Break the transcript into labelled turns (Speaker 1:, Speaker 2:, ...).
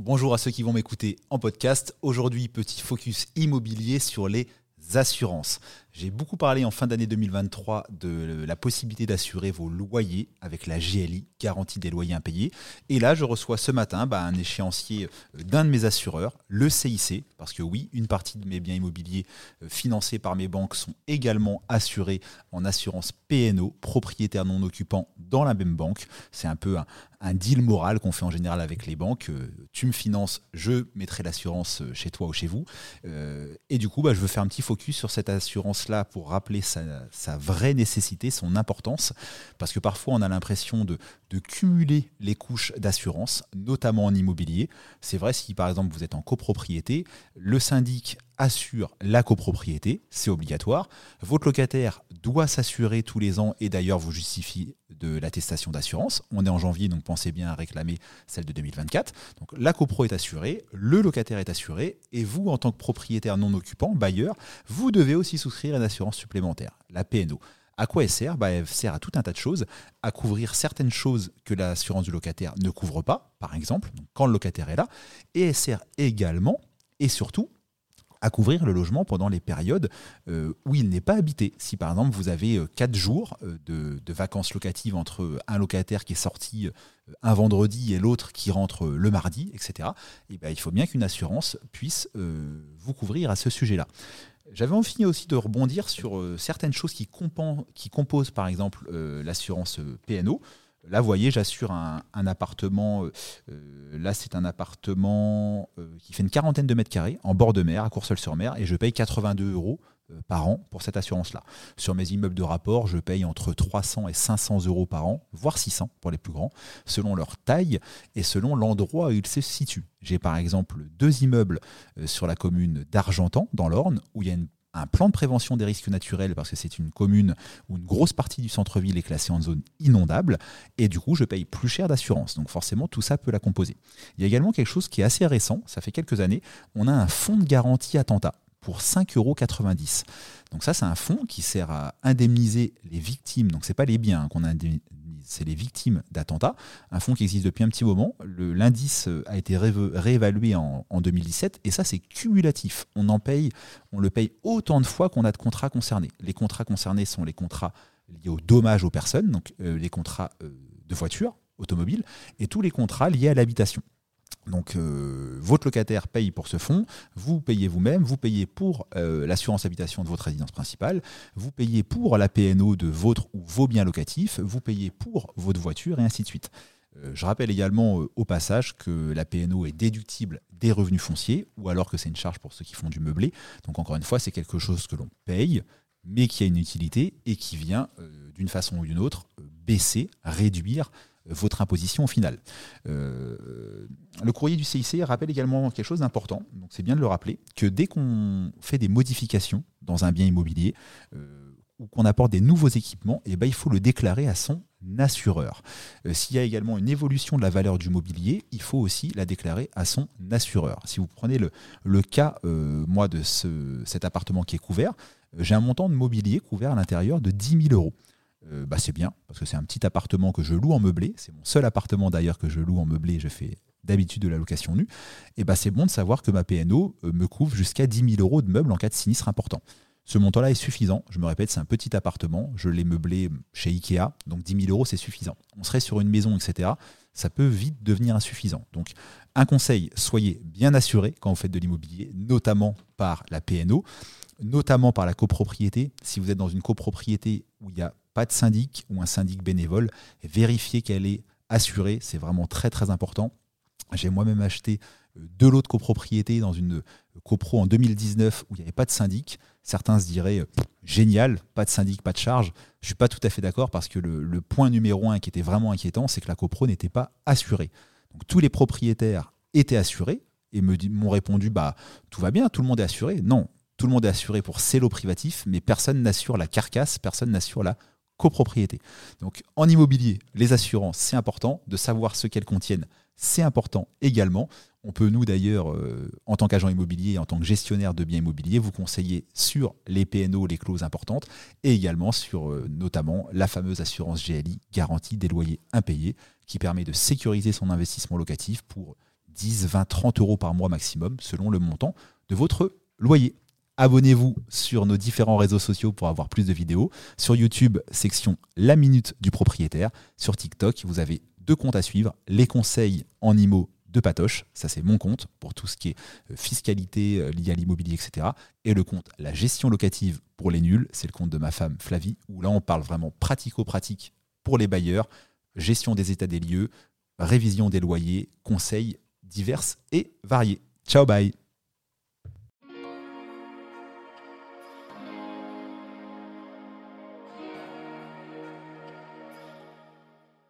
Speaker 1: bonjour à ceux qui vont m'écouter en podcast. Aujourd'hui, petit focus immobilier sur les assurances. J'ai beaucoup parlé en fin d'année 2023 de la possibilité d'assurer vos loyers avec la GLI, garantie des loyers impayés. Et là, je reçois ce matin bah, un échéancier euh, d'un de mes assureurs, le CIC, parce que oui, une partie de mes biens immobiliers euh, financés par mes banques sont également assurés en assurance PNO, propriétaire non occupant dans la même banque. C'est un peu un, deal moral qu'on fait en général avec les banques. Euh, tu me finances, je mettrai l'assurance chez toi ou chez vous. Et du coup, bah, je veux faire un petit focus sur cette assurance là pour rappeler sa, vraie nécessité, son importance, parce que parfois on a l'impression de, cumuler les couches d'assurance, notamment en immobilier. C'est vrai si par exemple vous êtes en copropriété, le syndic assure la copropriété, c'est obligatoire. Votre locataire doit s'assurer tous les ans et d'ailleurs vous justifie de l'attestation d'assurance. On est en janvier, donc pensez bien à réclamer celle de 2024. Donc la copro est assurée, le locataire est assuré et vous, en tant que propriétaire non occupant, bailleur, vous devez aussi souscrire une assurance supplémentaire, la PNO. À quoi elle sert? Bah, Elle sert à tout un tas de choses, à couvrir certaines choses que l'assurance du locataire ne couvre pas, par exemple, quand le locataire est là, et elle sert également et surtout à couvrir le logement pendant les périodes euh, où il n'est pas habité. Si par exemple vous avez euh, quatre jours euh, de, vacances locatives entre un locataire qui est sorti un vendredi et l'autre qui rentre le mardi, etc., et eh ben, il faut bien qu'une assurance puisse vous couvrir à ce sujet-là. J'avais envie aussi de rebondir sur certaines choses qui composent par exemple l'assurance PNO. Là, vous voyez, j'assure un, appartement. Euh, euh, là, c'est un appartement euh, qui fait une quarantaine de mètres carrés en bord de mer, à Courseul-sur-Mer, et je paye 82 euros par an pour cette assurance-là. Sur mes immeubles de rapport, je paye entre 300 et 500 euros par an, voire 600 pour les plus grands, selon leur taille et selon l'endroit où ils se situent. J'ai par exemple deux immeubles sur la commune d'Argentan, dans l'Orne, où il y a une un plan de prévention des risques naturels parce que c'est une commune où une grosse partie du centre-ville est classée en zone inondable et du coup je paye plus cher d'assurance. Donc forcément tout ça peut la composer. Il y a également quelque chose qui est assez récent, ça fait quelques années, on a un fonds de garantie attentat pour 5,90 euros. Donc ça, c'est un fonds qui sert à indemniser les victimes. Donc ce n'est pas les biens qu'on indemnise, c'est les victimes d'attentats. Un fonds qui existe depuis un petit moment. L'indice a été réévalué en, 2017 et ça, c'est cumulatif. On en paye, on le paye autant de fois qu'on a de contrats concernés. Les contrats concernés sont les contrats liés aux dommages aux personnes, donc euh, les contrats euh, de voiture, automobile, et tous les contrats liés à l'habitation. Donc euh, votre locataire paye pour ce fonds, vous payez vous-même, vous payez pour euh, l'assurance habitation de votre résidence principale, vous payez pour la PNO de votre ou vos biens locatifs, vous payez pour votre voiture et ainsi de suite. Euh, je rappelle également au passage que la PNO est déductible des revenus fonciers ou alors que c'est une charge pour ceux qui font du meublé. Donc encore une fois, c'est quelque chose que l'on paye mais qui a une utilité et qui vient d'une façon ou d'une autre baisser, réduire votre imposition au final. Euh, le courrier du CIC rappelle également quelque chose d'important, donc c'est bien de le rappeler, que dès qu'on fait des modifications dans un bien immobilier euh, ou qu'on apporte des nouveaux équipements, eh ben, il faut le déclarer à son assureur. Euh, s'il y a également une évolution de la valeur du mobilier, il faut aussi la déclarer à son assureur. Si vous prenez le, cas, moi, de ce, cet appartement qui est couvert, j'ai un montant de mobilier couvert à l'intérieur de 10 000 euros. Euh, bah, c'est bien, parce que c'est un petit appartement que je loue en meublé. C'est mon seul appartement d'ailleurs que je loue en meublé. Je fais d'habitude de la location nue. Et bah, c'est bon de savoir que ma PNO euh, me couvre jusqu'à 10 000 euros de meubles en cas de sinistre important. Ce montant-là est suffisant. Je me répète, c'est un petit appartement. Je l'ai meublé chez Ikea. Donc 10 000 euros, c'est suffisant. On serait sur une maison, etc. Ça peut vite devenir insuffisant. Donc, un conseil, soyez bien assuré quand vous faites de l'immobilier, notamment par la PNO, notamment par la copropriété. Si vous êtes dans une copropriété où il y a pas de syndic ou un syndic bénévole, vérifier qu'elle est assurée, c'est vraiment très très important. J'ai moi-même acheté euh, deux lots de copropriété dans une euh, copro en 2019 où il n'y avait pas de syndic. Certains se diraient euh, génial, pas de syndic, pas de charge. Je ne suis pas tout à fait d'accord parce que le, point numéro un qui était vraiment inquiétant, c'est que la copro n'était pas assurée. Donc tous les propriétaires étaient assurés et m'ont répondu bah tout va bien, tout le monde est assuré. Non, tout le monde est assuré pour ses lots privatifs, mais personne n'assure la carcasse, personne n'assure la copropriété. Donc en immobilier, les assurances, c'est important. De savoir ce qu'elles contiennent, c'est important également. On peut, nous d'ailleurs, euh, en tant qu'agent immobilier, en tant que gestionnaire de biens immobiliers, vous conseiller sur les PNO, les clauses importantes, et également sur euh, notamment la fameuse assurance GLI, garantie des loyers impayés, qui permet de sécuriser son investissement locatif pour 10, 20, 30 euros par mois maximum, selon le montant de votre loyer. Abonnez-vous sur nos différents réseaux sociaux pour avoir plus de vidéos. Sur YouTube, section La Minute du propriétaire. Sur TikTok, vous avez deux comptes à suivre. Les conseils en IMO de Patoche, ça c'est mon compte pour tout ce qui est euh, fiscalité euh, liée à l'immobilier, etc. Et le compte La gestion locative pour les nuls, c'est le compte de ma femme Flavie, où là on parle vraiment pratico-pratique pour les bailleurs, gestion des états des lieux, révision des loyers, conseils divers et variés. Ciao, bye